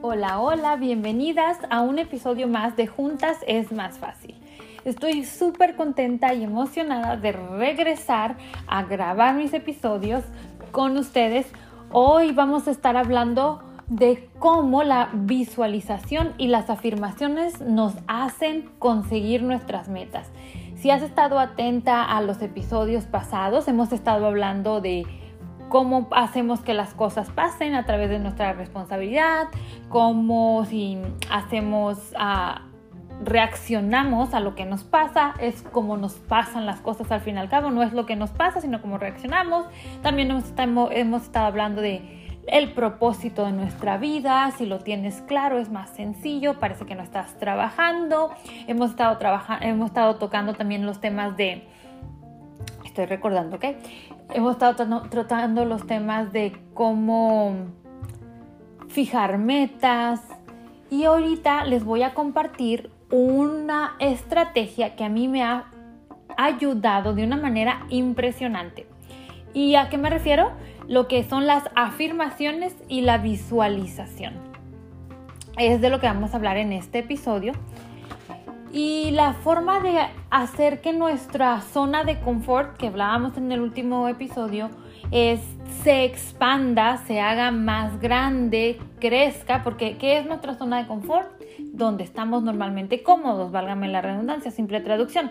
Hola, hola, bienvenidas a un episodio más de Juntas es más fácil. Estoy súper contenta y emocionada de regresar a grabar mis episodios con ustedes. Hoy vamos a estar hablando de cómo la visualización y las afirmaciones nos hacen conseguir nuestras metas. Si has estado atenta a los episodios pasados, hemos estado hablando de cómo hacemos que las cosas pasen a través de nuestra responsabilidad, cómo si hacemos, uh, reaccionamos a lo que nos pasa, es como nos pasan las cosas al fin y al cabo, no es lo que nos pasa, sino cómo reaccionamos. También hemos estado hablando de el propósito de nuestra vida, si lo tienes claro es más sencillo, parece que no estás trabajando. Hemos estado, trabajando, hemos estado tocando también los temas de, estoy recordando, ¿ok? hemos estado tratando los temas de cómo fijar metas y ahorita les voy a compartir una estrategia que a mí me ha ayudado de una manera impresionante. ¿Y a qué me refiero? Lo que son las afirmaciones y la visualización. Es de lo que vamos a hablar en este episodio. Y la forma de hacer que nuestra zona de confort, que hablábamos en el último episodio, es se expanda, se haga más grande, crezca, porque ¿qué es nuestra zona de confort? Donde estamos normalmente cómodos, válgame la redundancia, simple traducción.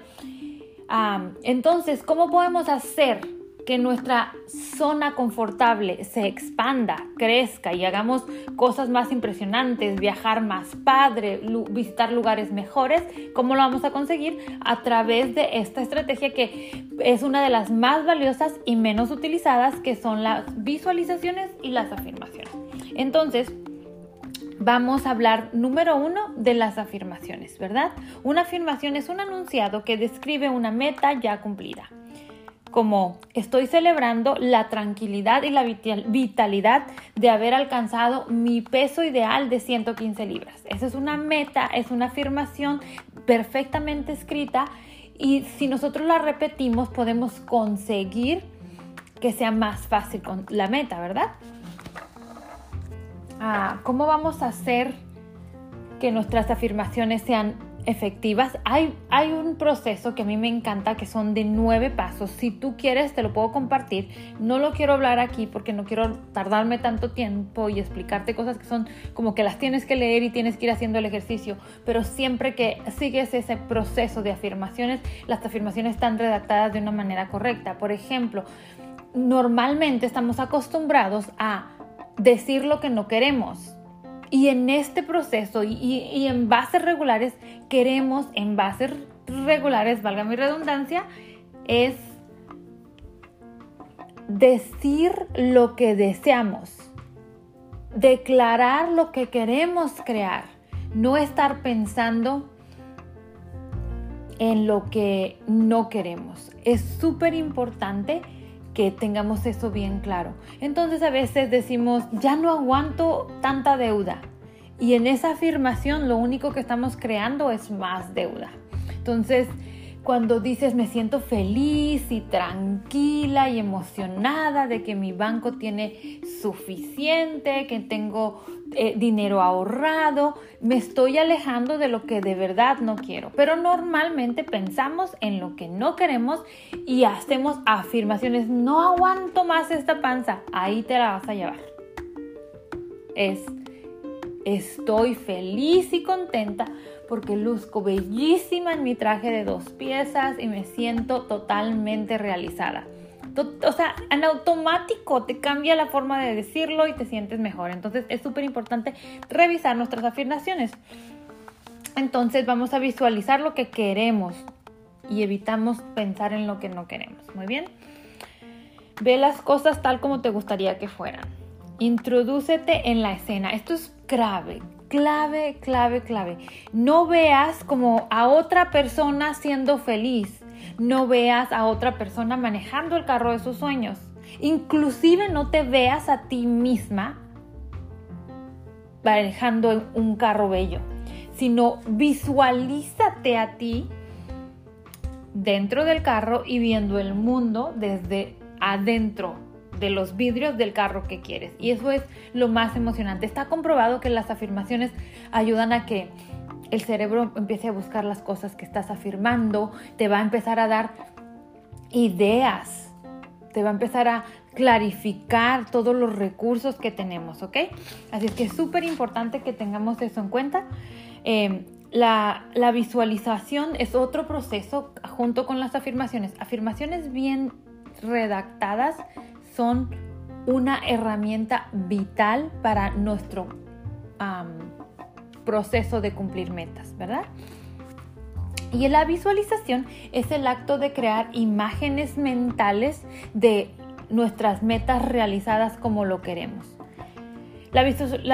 entonces, ¿cómo podemos hacer que nuestra zona confortable se expanda, crezca y hagamos cosas más impresionantes, viajar más padre, visitar lugares mejores, ¿cómo lo vamos a conseguir? A través de esta estrategia que es una de las más valiosas y menos utilizadas, que son las visualizaciones y las afirmaciones. Entonces, vamos a hablar número uno de las afirmaciones, ¿verdad? Una afirmación es un anunciado que describe una meta ya cumplida como estoy celebrando la tranquilidad y la vitalidad de haber alcanzado mi peso ideal de 115 libras. Esa es una meta, es una afirmación perfectamente escrita y si nosotros la repetimos podemos conseguir que sea más fácil con la meta, ¿verdad? Ah, ¿Cómo vamos a hacer que nuestras afirmaciones sean efectivas. Hay, hay un proceso que a mí me encanta que son de nueve pasos. Si tú quieres, te lo puedo compartir. No lo quiero hablar aquí porque no quiero tardarme tanto tiempo y explicarte cosas que son como que las tienes que leer y tienes que ir haciendo el ejercicio. Pero siempre que sigues ese proceso de afirmaciones, las afirmaciones están redactadas de una manera correcta. Por ejemplo, normalmente estamos acostumbrados a decir lo que no queremos y en este proceso y, en bases regulares, queremos, en bases regulares, valga mi redundancia, es decir lo que deseamos, declarar lo que queremos crear, no estar pensando en lo que no queremos. Es súper importante que tengamos eso bien claro. Entonces a veces decimos, ya no aguanto tanta deuda. Y en esa afirmación lo único que estamos creando es más deuda. Entonces, cuando dices me siento feliz y tranquila y emocionada de que mi banco tiene suficiente, que tengo eh, dinero ahorrado, me estoy alejando de lo que de verdad no quiero. Pero normalmente pensamos en lo que no queremos y hacemos afirmaciones, no aguanto más esta panza, ahí te la vas a llevar. Es, estoy feliz y contenta porque luzco bellísima en mi traje de dos piezas y me siento totalmente realizada. O sea, en automático te cambia la forma de decirlo y te sientes mejor. Entonces es súper importante revisar nuestras afirmaciones. Entonces vamos a visualizar lo que queremos y evitamos pensar en lo que no queremos. Muy bien. Ve las cosas tal como te gustaría que fueran. Introdúcete en la escena. Esto es grave, clave, clave, clave. No veas como a otra persona siendo feliz. No veas a otra persona manejando el carro de sus sueños. Inclusive no te veas a ti misma manejando un carro bello, sino visualízate a ti dentro del carro y viendo el mundo desde adentro de los vidrios del carro que quieres. Y eso es lo más emocionante. Está comprobado que las afirmaciones ayudan a que el cerebro empiece a buscar las cosas que estás afirmando, te va a empezar a dar ideas, te va a empezar a clarificar todos los recursos que tenemos, ¿ok? Así es que es súper importante que tengamos eso en cuenta. Em, la, la, visualización es otro proceso junto con las afirmaciones. Afirmaciones bien redactadas son una herramienta vital para nuestro proceso de cumplir metas, ¿verdad? Y la visualización es el acto de crear imágenes mentales de nuestras metas realizadas como lo queremos. La,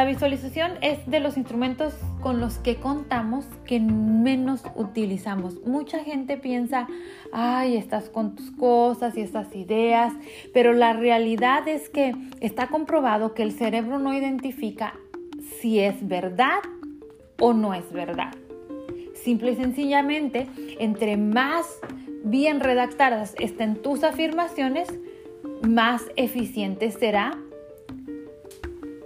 visualización es de los instrumentos con los que contamos que menos utilizamos. Mucha gente piensa, ay, estás con tus cosas y estas ideas, pero la realidad es que está comprobado que el cerebro no identifica si es verdad o no es verdad. Simple y sencillamente, entre más bien redactadas estén tus afirmaciones, más eficiente será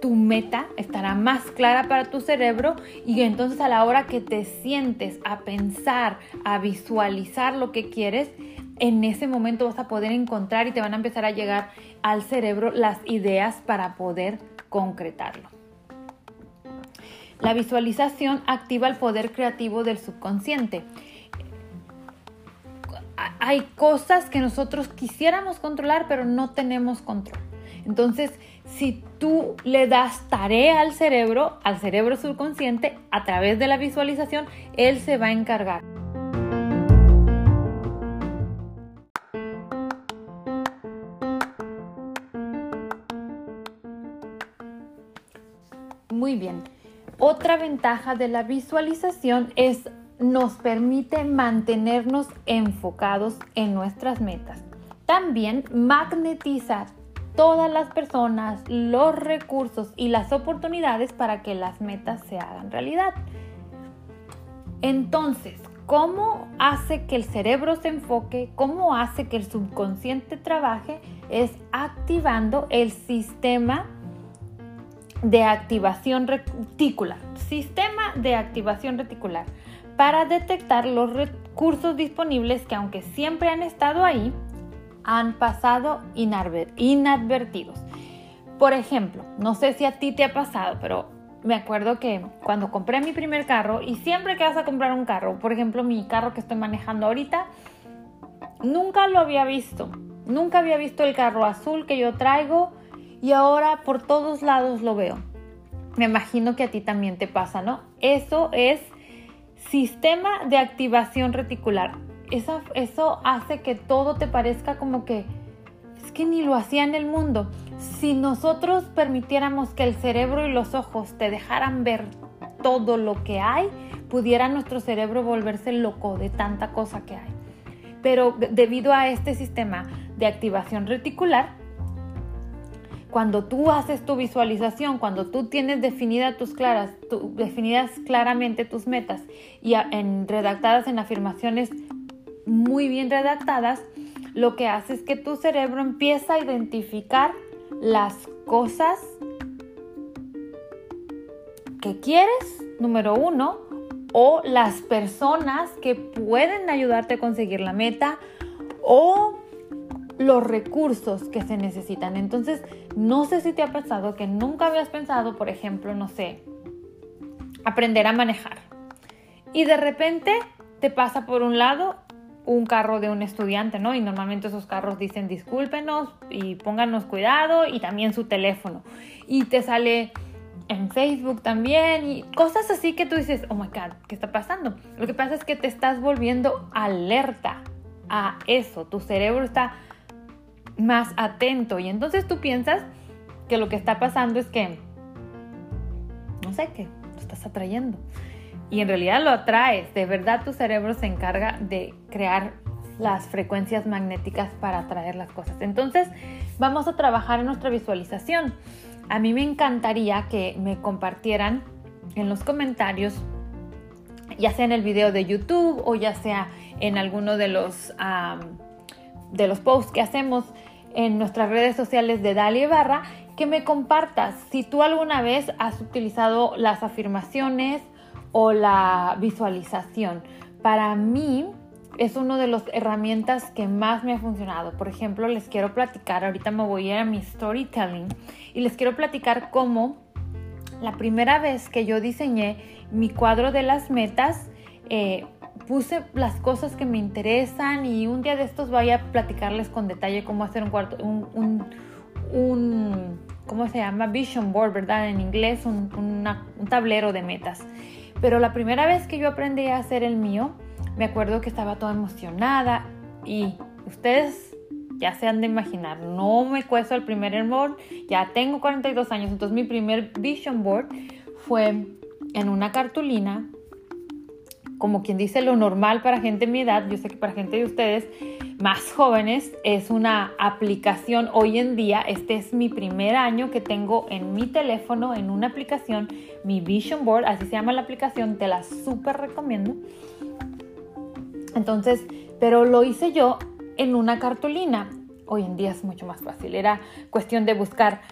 tu meta estará más clara para tu cerebro y entonces a la hora que te sientes a pensar, a visualizar lo que quieres, en ese momento vas a poder encontrar y te van a empezar a llegar al cerebro las ideas para poder concretarlo. La visualización activa el poder creativo del subconsciente. Hay cosas que nosotros quisiéramos controlar, pero no tenemos control. Entonces, si tú le das tarea al cerebro, al cerebro subconsciente, a través de la visualización, él se va a encargar. Muy bien. Otra ventaja de la visualización es nos permite mantenernos enfocados en nuestras metas. También magnetiza todas las personas, los recursos y las oportunidades para que las metas se hagan realidad. Entonces, ¿cómo hace que el cerebro se enfoque? ¿Cómo hace que el subconsciente trabaje? Es activando el sistema de activación reticular. Sistema de activación reticular para detectar los recursos disponibles que aunque siempre han estado ahí, han pasado inadvertidos. Por ejemplo, no sé si a ti te ha pasado, pero me acuerdo que cuando compré mi primer carro y siempre que vas a comprar un carro, por ejemplo mi carro que estoy manejando ahorita, nunca lo había visto. Nunca había visto el carro azul que yo traigo y ahora por todos lados lo veo. Me imagino que a ti también te pasa, ¿no? Eso es sistema de activación reticular eso, hace que todo te parezca como que es que ni lo hacía en el mundo. Si nosotros permitiéramos que el cerebro y los ojos te dejaran ver todo lo que hay, pudiera nuestro cerebro volverse loco de tanta cosa que hay. Pero debido a este sistema de activación reticular, cuando tú haces tu visualización, cuando tú tienes definidas tus claras, definidas claramente tus metas y redactadas en afirmaciones muy bien redactadas, lo que hace es que tu cerebro empieza a identificar las cosas que quieres, número uno, o las personas que pueden ayudarte a conseguir la meta, o los recursos que se necesitan. Entonces, no sé si te ha pasado que nunca habías pensado, por ejemplo, no sé, aprender a manejar. Y de repente te pasa por un lado un carro de un estudiante, ¿no? Y normalmente esos carros dicen discúlpenos y pónganos cuidado y también su teléfono. Y te sale en Facebook también y cosas así que tú dices, oh my God, ¿qué está pasando? Lo que pasa es que te estás volviendo alerta a eso, tu cerebro está más atento y entonces tú piensas que lo que está pasando es que, no sé, qué, estás atrayendo y en realidad lo atraes. De verdad tu cerebro se encarga de crear las frecuencias magnéticas para atraer las cosas. Entonces vamos a trabajar en nuestra visualización. A mí me encantaría que me compartieran en los comentarios, ya sea en el video de YouTube o ya sea en alguno de los, de los posts que hacemos, en nuestras redes sociales de Dalia Barra que me compartas si tú alguna vez has utilizado las afirmaciones o la visualización. Para mí es una de las herramientas que más me ha funcionado. Por ejemplo, les quiero platicar, ahorita me voy a ir a mi storytelling y les quiero platicar cómo la primera vez que yo diseñé mi cuadro de las metas, eh, puse las cosas que me interesan y un día de estos voy a platicarles con detalle cómo hacer un cuarto, un, un, ¿cómo se llama? Vision board, ¿verdad? En inglés, un, un tablero de metas. Pero la primera vez que yo aprendí a hacer el mío, me acuerdo que estaba toda emocionada y ustedes ya se han de imaginar, no me cuesta el primer board, ya tengo 42 años, entonces mi primer vision board fue en una cartulina, como quien dice lo normal para gente de mi edad, yo sé que para gente de ustedes más jóvenes es una aplicación hoy en día, este es mi primer año que tengo en mi teléfono, en una aplicación, mi Vision Board, así se llama la aplicación, te la súper recomiendo. Entonces, pero lo hice yo en una cartulina. Hoy en día es mucho más fácil. Era cuestión de buscar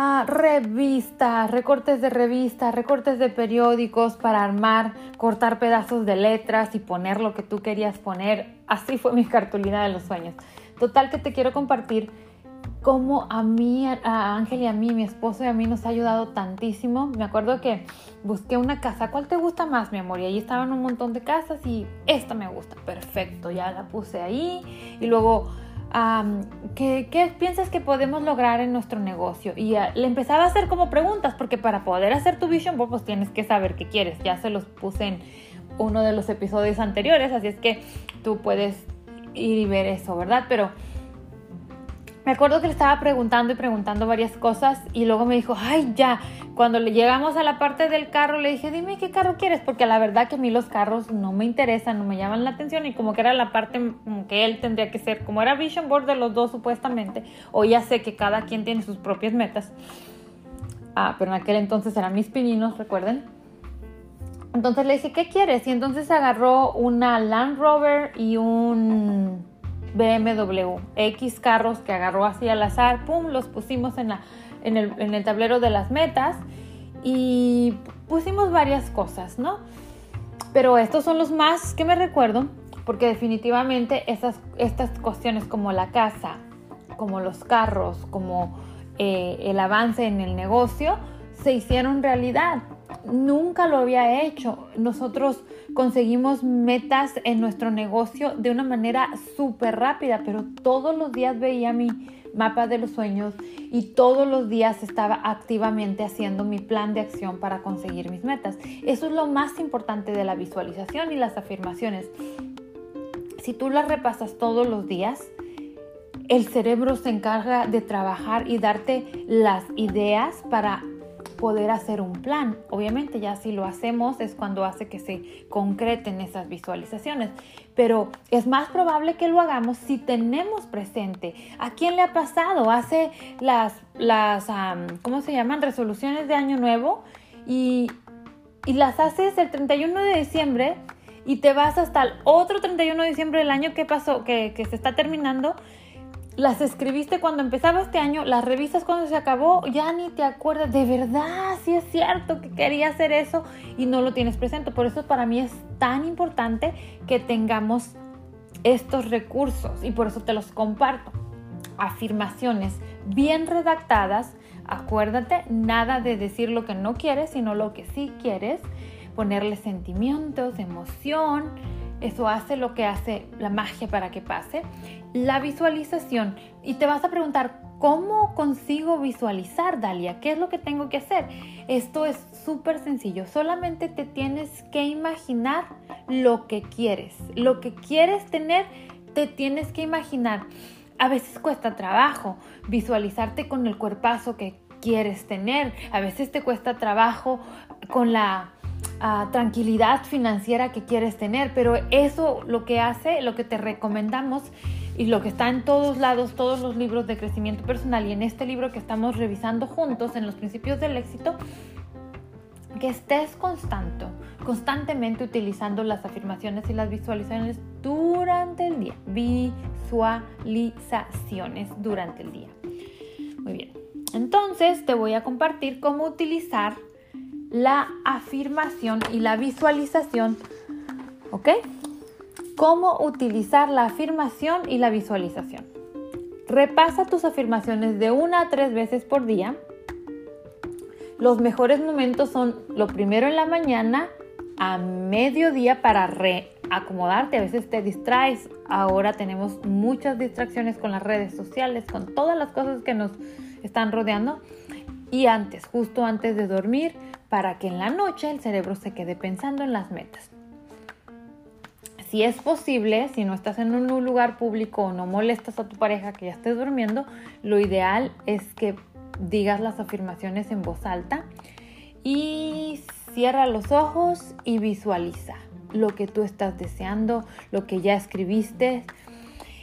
ah, revistas, recortes de revistas, recortes de periódicos para armar, cortar pedazos de letras y poner lo que tú querías poner. Así fue mi cartulina de los sueños. Total que te quiero compartir cómo a mí, a Ángel y a mí, mi esposo y a mí nos ha ayudado tantísimo. Me acuerdo que busqué una casa, ¿cuál te gusta más, mi amor? Y ahí estaban un montón de casas y esta me gusta, perfecto, ya la puse ahí. Y luego, ¿qué, piensas que podemos lograr en nuestro negocio? Y le empezaba a hacer como preguntas, porque para poder hacer tu vision board, pues tienes que saber qué quieres. Ya se los puse en uno de los episodios anteriores, así es que tú puedes ir y ver eso, ¿verdad? Pero me acuerdo que le estaba preguntando y preguntando varias cosas y luego me dijo, ay, ya, cuando le llegamos a la parte del carro le dije, dime qué carro quieres, porque la verdad que a mí los carros no me interesan, no me llaman la atención y como que era la parte que él tendría que ser, como era vision board de los dos supuestamente, o ya sé que cada quien tiene sus propias metas. Ah, pero en aquel entonces eran mis pininos, recuerden. Entonces le dije, ¿qué quieres? Y entonces agarró una Land Rover y un BMW, X carros que agarró así al azar, pum, los pusimos en, la, en, el, en el tablero de las metas y pusimos varias cosas, ¿no? Pero estos son los más que me recuerdo, porque definitivamente estas, estas cuestiones como la casa, como los carros, como eh, el avance en el negocio, se hicieron realidad nunca lo había hecho. Nosotros conseguimos metas en nuestro negocio de una manera súper rápida, pero todos los días veía mi mapa de los sueños y todos los días estaba activamente haciendo mi plan de acción para conseguir mis metas. Eso es lo más importante de la visualización y las afirmaciones. Si tú las repasas todos los días, el cerebro se encarga de trabajar y darte las ideas para poder hacer un plan. Obviamente ya si lo hacemos es cuando hace que se concreten esas visualizaciones, pero es más probable que lo hagamos si tenemos presente. ¿A quién le ha pasado? Hace las, las ¿cómo se llaman? Resoluciones de año nuevo y, y las haces el 31 de diciembre y te vas hasta el otro 31 de diciembre del año que pasó, que, que se está terminando las escribiste cuando empezaba este año, las revistas cuando se acabó, ya ni te acuerdas, de verdad, sí es cierto que quería hacer eso y no lo tienes presente. Por eso para mí es tan importante que tengamos estos recursos y por eso te los comparto. Afirmaciones bien redactadas, acuérdate, nada de decir lo que no quieres, sino lo que sí quieres, ponerle sentimientos, emoción, eso hace lo que hace la magia para que pase. La visualización. Y te vas a preguntar, ¿cómo consigo visualizar, Dalia? ¿Qué es lo que tengo que hacer? Esto es súper sencillo. Solamente te tienes que imaginar lo que quieres. Lo que quieres tener, te tienes que imaginar. A veces cuesta trabajo visualizarte con el cuerpazo que quieres tener. A veces te cuesta trabajo con la tranquilidad financiera que quieres tener, pero eso lo que hace, lo que te recomendamos y lo que está en todos lados, todos los libros de crecimiento personal y en este libro que estamos revisando juntos en los principios del éxito, que estés constante, constantemente utilizando las afirmaciones y las visualizaciones durante el día. Visualizaciones durante el día. Muy bien. Entonces te voy a compartir cómo utilizar la afirmación y la visualización. ¿Ok? Cómo utilizar la afirmación y la visualización. Repasa tus afirmaciones de una a tres veces por día. Los mejores momentos son lo primero en la mañana, a mediodía para reacomodarte. A veces te distraes. Ahora tenemos muchas distracciones con las redes sociales, con todas las cosas que nos están rodeando. Y antes, justo antes de dormir, para que en la noche el cerebro se quede pensando en las metas si es posible, si no estás en un lugar público o no molestas a tu pareja que ya estés durmiendo, lo ideal es que digas las afirmaciones en voz alta y cierra los ojos y visualiza lo que tú estás deseando, lo que ya escribiste.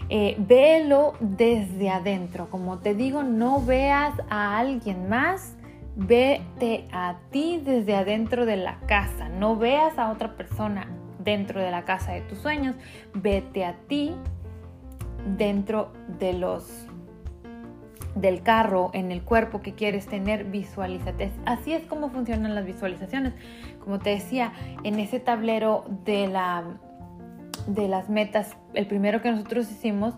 Eh, véelo desde adentro. Como te digo, no veas a alguien más, vete a ti desde adentro de la casa. No veas a otra persona, dentro de la casa de tus sueños, vete a ti dentro de los del carro, en el cuerpo que quieres tener, visualízate. Así es como funcionan las visualizaciones. Como te decía, en ese tablero de, la, de las metas, el primero que nosotros hicimos,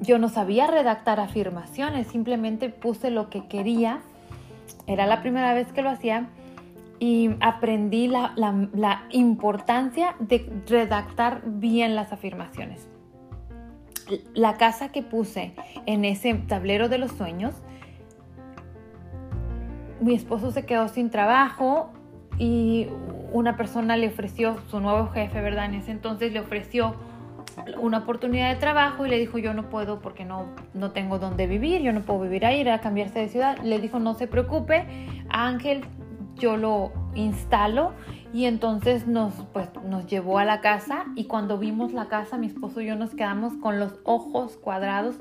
yo no sabía redactar afirmaciones, simplemente puse lo que quería. Era la primera vez que lo hacía y aprendí la, importancia de redactar bien las afirmaciones. La casa que puse en ese tablero de los sueños, mi esposo se quedó sin trabajo y una persona le ofreció, su nuevo jefe, ¿verdad? En ese entonces le ofreció una oportunidad de trabajo y le dijo yo no puedo porque no, no tengo dónde vivir, yo no puedo vivir ahí, era cambiarse de ciudad. Le dijo no se preocupe, Ángel yo lo instalo y entonces nos, pues, nos llevó a la casa y cuando vimos la casa, mi esposo y yo nos quedamos con los ojos cuadrados,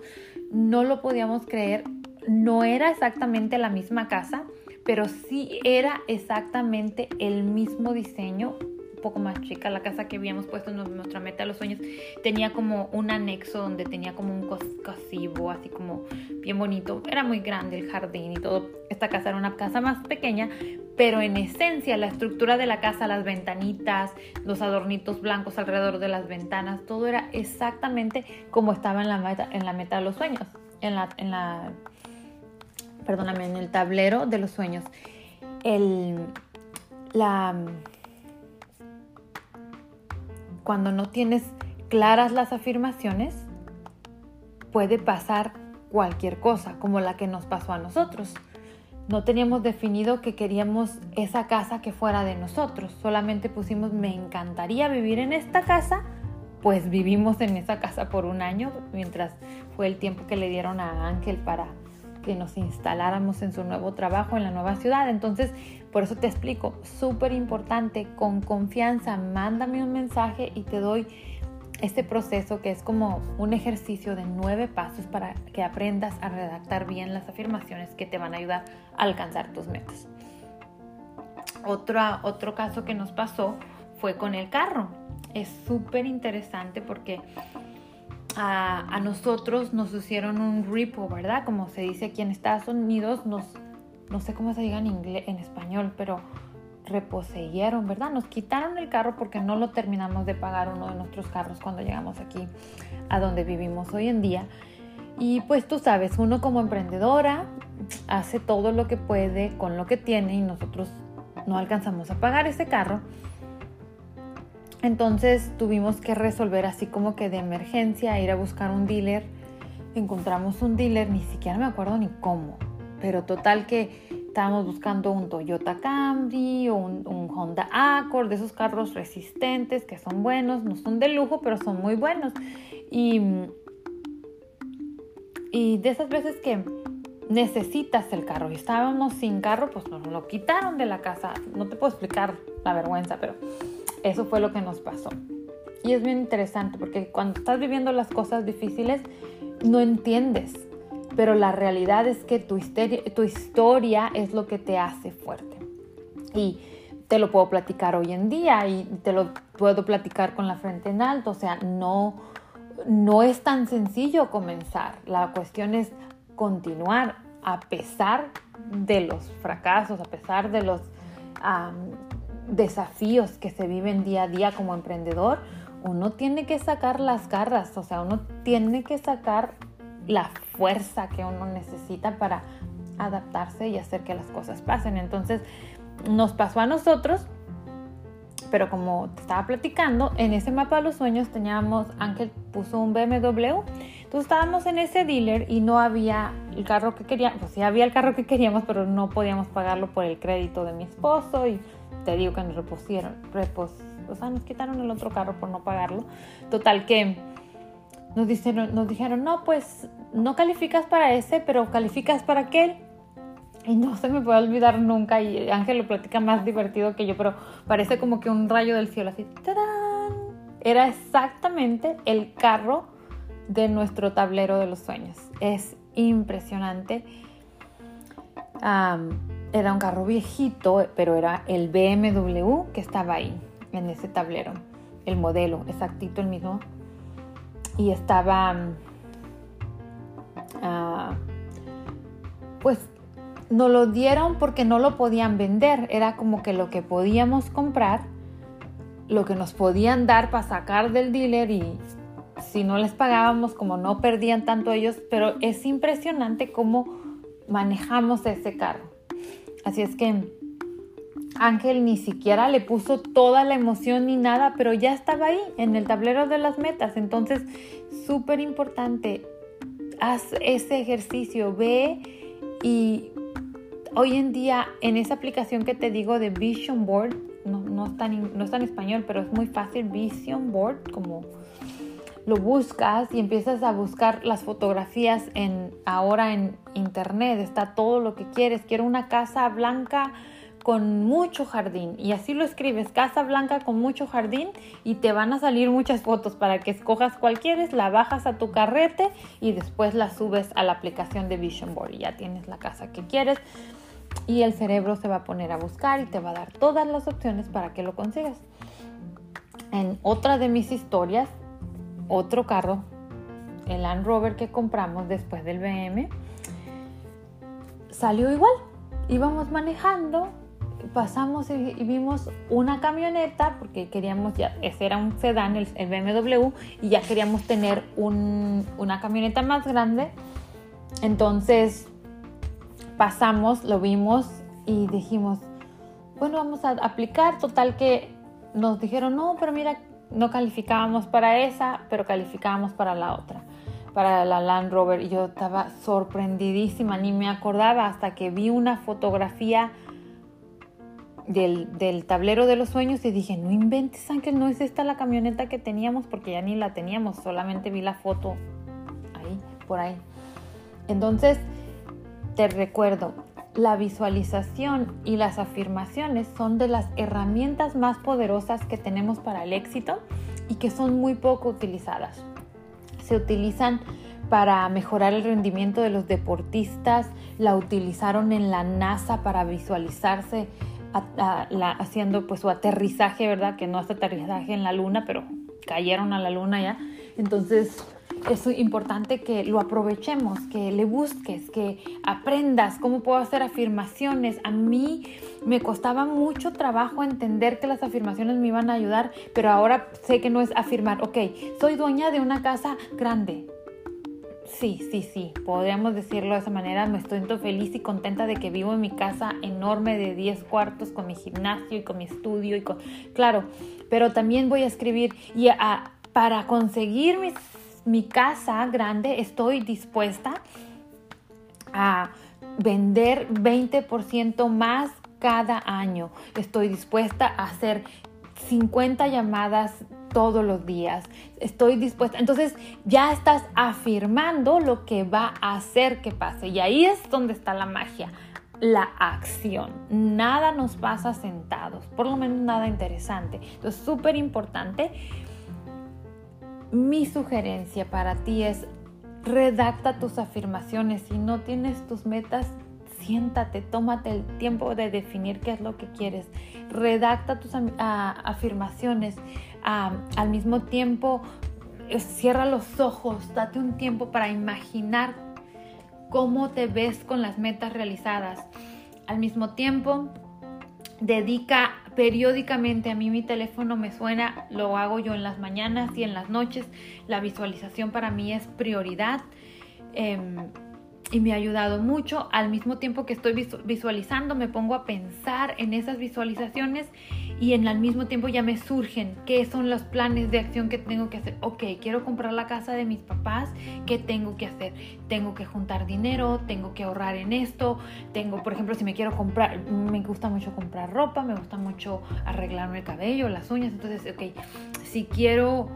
no lo podíamos creer, no era exactamente la misma casa, pero sí era exactamente el mismo diseño, poco más chica, la casa que habíamos puesto en nuestra meta de los sueños, tenía como un anexo donde tenía como un casivo, así como bien bonito. Era muy grande el jardín y todo. Esta casa era una casa más pequeña, pero en esencia la estructura de la casa, las ventanitas, los adornitos blancos alrededor de las ventanas, todo era exactamente como estaba en la meta, en la meta de los sueños, perdóname, en el tablero de los sueños. El, la, cuando no tienes claras las afirmaciones, puede pasar cualquier cosa, como la que nos pasó a nosotros. No teníamos definido que queríamos esa casa que fuera de nosotros, solamente pusimos me encantaría vivir en esta casa, pues vivimos en esa casa por un año, mientras fue el tiempo que le dieron a Ángel para que nos instaláramos en su nuevo trabajo en la nueva ciudad. Entonces, por eso te explico, súper importante, con confianza, mándame un mensaje y te doy este proceso que es como un ejercicio de nueve pasos para que aprendas a redactar bien las afirmaciones que te van a ayudar a alcanzar tus metas. Otro, otro caso que nos pasó fue con el carro. Es súper interesante porque a, nosotros nos hicieron un repo, ¿verdad? Como se dice aquí en Estados Unidos, nos, no sé cómo se diga en, inglés, en español, pero reposeyeron, ¿verdad? Nos quitaron el carro porque no lo terminamos de pagar uno de nuestros carros cuando llegamos aquí a donde vivimos hoy en día. Y pues tú sabes, uno como emprendedora hace todo lo que puede con lo que tiene y nosotros no alcanzamos a pagar ese carro. Entonces tuvimos que resolver así como que de emergencia, ir a buscar un dealer. Encontramos un dealer, ni siquiera me acuerdo ni cómo, pero total que estábamos buscando un Toyota Camry o un, Honda Accord, de esos carros resistentes que son buenos, no son de lujo, pero son muy buenos. Y, y de esas veces que necesitas el carro y estábamos sin carro, pues nos lo quitaron de la casa. No te puedo explicar la vergüenza, pero eso fue lo que nos pasó. Y es bien interesante porque cuando estás viviendo las cosas difíciles, no entiendes. Pero la realidad es que tu historia, tu historia es lo que te hace fuerte. Y te lo puedo platicar hoy en día y te lo puedo platicar con la frente en alto. O sea, no, no es tan sencillo comenzar. La cuestión es continuar a pesar de los fracasos, a pesar de los desafíos que se viven día a día como emprendedor. Uno tiene que sacar las garras, o sea, uno tiene que sacar la fuerza que uno necesita para adaptarse y hacer que las cosas pasen. Entonces, nos pasó a nosotros, pero como te estaba platicando, en ese mapa de los sueños teníamos, Ángel puso un BMW, entonces estábamos en ese dealer y no había el carro que queríamos, pues sí había el carro que queríamos, pero no podíamos pagarlo por el crédito de mi esposo y te digo que nos repusieron, repos, o sea, nos quitaron el otro carro por no pagarlo. Total que nos dijeron, nos dijeron, no, pues no calificas para ese, pero calificas para aquel. Y no se me puede olvidar nunca, y Ángel lo platica más divertido que yo, pero parece como que un rayo del cielo, así, ¡tarán! Era exactamente el carro de nuestro tablero de los sueños. Es impresionante. Era un carro viejito, pero era el BMW que estaba ahí, en ese tablero. El modelo, exactito el mismo. Y estaba, ah, pues nos lo dieron porque no lo podían vender. Era como que lo que podíamos comprar, lo que nos podían dar para sacar del dealer y si no les pagábamos, como no perdían tanto ellos, pero es impresionante cómo manejamos ese carro. Así es que Ángel ni siquiera le puso toda la emoción ni nada, pero ya estaba ahí en el tablero de las metas. Entonces, súper importante, haz ese ejercicio, ve y hoy en día en esa aplicación que te digo de Vision Board, no, no, está, en, no está en español, pero es muy fácil, Vision Board, como lo buscas y empiezas a buscar las fotografías en ahora en internet, está todo lo que quieres, quiero una casa blanca con mucho jardín. Y así lo escribes, casa blanca con mucho jardín y te van a salir muchas fotos para que escojas cuál quieres, la bajas a tu carrete y después la subes a la aplicación de Vision Board. Y ya tienes la casa que quieres. Y el cerebro se va a poner a buscar y te va a dar todas las opciones para que lo consigas. En otra de mis historias, otro carro, el Land Rover que compramos después del BM, salió igual. Íbamos manejando, pasamos y, vimos una camioneta, porque queríamos ya, ese era un sedán, el, BMW, y ya queríamos tener una camioneta más grande. Entonces pasamos, lo vimos y dijimos, bueno, vamos a aplicar. Total que nos dijeron, no, pero mira, no calificábamos para esa, pero calificábamos para la otra, para la Land Rover. Y yo estaba sorprendidísima, ni me acordaba hasta que vi una fotografía del, del, tablero de los sueños y dije, no inventes, Ángel, no es esta la camioneta que teníamos porque ya ni la teníamos, solamente vi la foto ahí, por ahí. Entonces, te recuerdo, la visualización y las afirmaciones son de las herramientas más poderosas que tenemos para el éxito y que son muy poco utilizadas. Se utilizan para mejorar el rendimiento de los deportistas, la utilizaron en la NASA para visualizarse haciendo pues su aterrizaje, ¿verdad? Que no es aterrizaje en la luna, pero cayeron a la luna ya. Entonces, es importante que lo aprovechemos, que le busques, que aprendas cómo puedo hacer afirmaciones. A mí me costaba mucho trabajo entender que las afirmaciones me iban a ayudar, pero ahora sé que no es afirmar, ok, soy dueña de una casa grande. Sí, sí, sí, podríamos decirlo de esa manera. Me estoy feliz y contenta de que vivo en mi casa enorme de 10 cuartos con mi gimnasio y con mi estudio y con... Claro, pero también voy a escribir y para conseguir mis mi casa grande estoy dispuesta a vender 20% más cada año. Estoy dispuesta a hacer 50 llamadas todos los días. Estoy dispuesta. Entonces ya estás afirmando lo que va a hacer que pase. Y ahí es donde está la magia. La acción. Nada nos pasa sentados, por lo menos nada interesante. Entonces, súper importante mi sugerencia para ti es redacta tus afirmaciones. Si no tienes tus metas, siéntate, tómate el tiempo de definir qué es lo que quieres. Redacta tus afirmaciones. al mismo tiempo, eh, cierra los ojos, date un tiempo para imaginar cómo te ves con las metas realizadas. Al mismo tiempo, dedica periódicamente, a mí mi teléfono me suena, lo hago yo en las mañanas y en las noches. La visualización para mí es prioridad. Em, y me ha ayudado mucho. Al mismo tiempo que estoy visualizando, me pongo a pensar en esas visualizaciones y en al mismo tiempo ya me surgen qué son los planes de acción que tengo que hacer. Ok, quiero comprar la casa de mis papás, ¿qué tengo que hacer? Tengo que juntar dinero, tengo que ahorrar en esto, tengo, por ejemplo, si me quiero comprar, me gusta mucho comprar ropa, me gusta mucho arreglarme el cabello, las uñas, entonces, ok, si quiero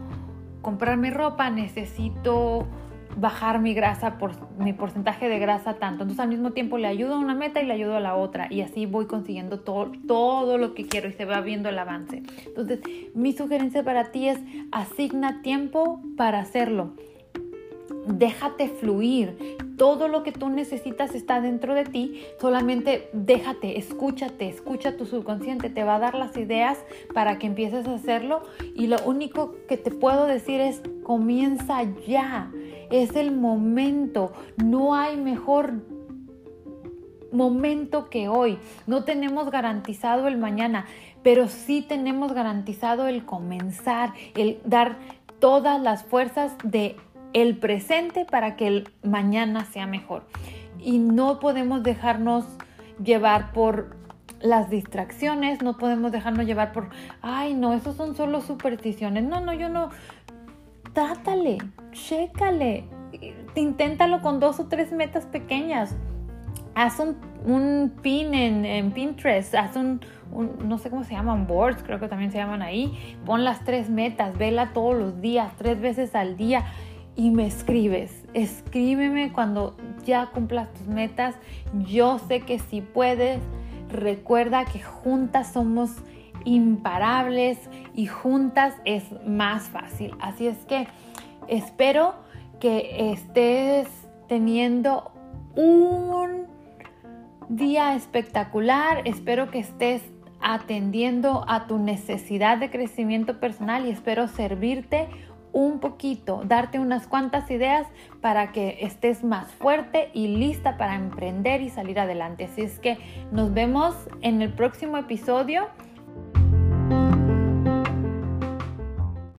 comprarme ropa, necesito bajar mi grasa, por, mi porcentaje de grasa tanto. Entonces al mismo tiempo le ayudo a una meta y le ayudo a la otra y así voy consiguiendo todo, todo lo que quiero y se va viendo el avance. Entonces mi sugerencia para ti es asigna tiempo para hacerlo. Déjate fluir. Todo lo que tú necesitas está dentro de ti. Solamente déjate, escúchate, escucha tu subconsciente. Te va a dar las ideas para que empieces a hacerlo. Y lo único que te puedo decir es comienza ya es el momento. No hay mejor momento que hoy. No tenemos garantizado el mañana, pero sí tenemos garantizado el comenzar, el dar todas las fuerzas de el presente para que el mañana sea mejor. Y no podemos dejarnos llevar por las distracciones, no podemos dejarnos llevar por, ay, no, esos son solo supersticiones. No, no, yo no, trátale, chécale, inténtalo con dos o tres metas pequeñas. Haz un, pin en, Pinterest, haz un, no sé cómo se llaman, boards, creo que también se llaman ahí. Pon las tres metas, vela todos los días, tres veces al día y me escribes. Escríbeme cuando ya cumplas tus metas. Yo sé que si puedes, recuerda que juntas somos imparables y juntas es más fácil. Así es que espero que estés teniendo un día espectacular. Espero que estés atendiendo a tu necesidad de crecimiento personal y espero servirte un poquito, darte unas cuantas ideas para que estés más fuerte y lista para emprender y salir adelante. Así es que nos vemos en el próximo episodio.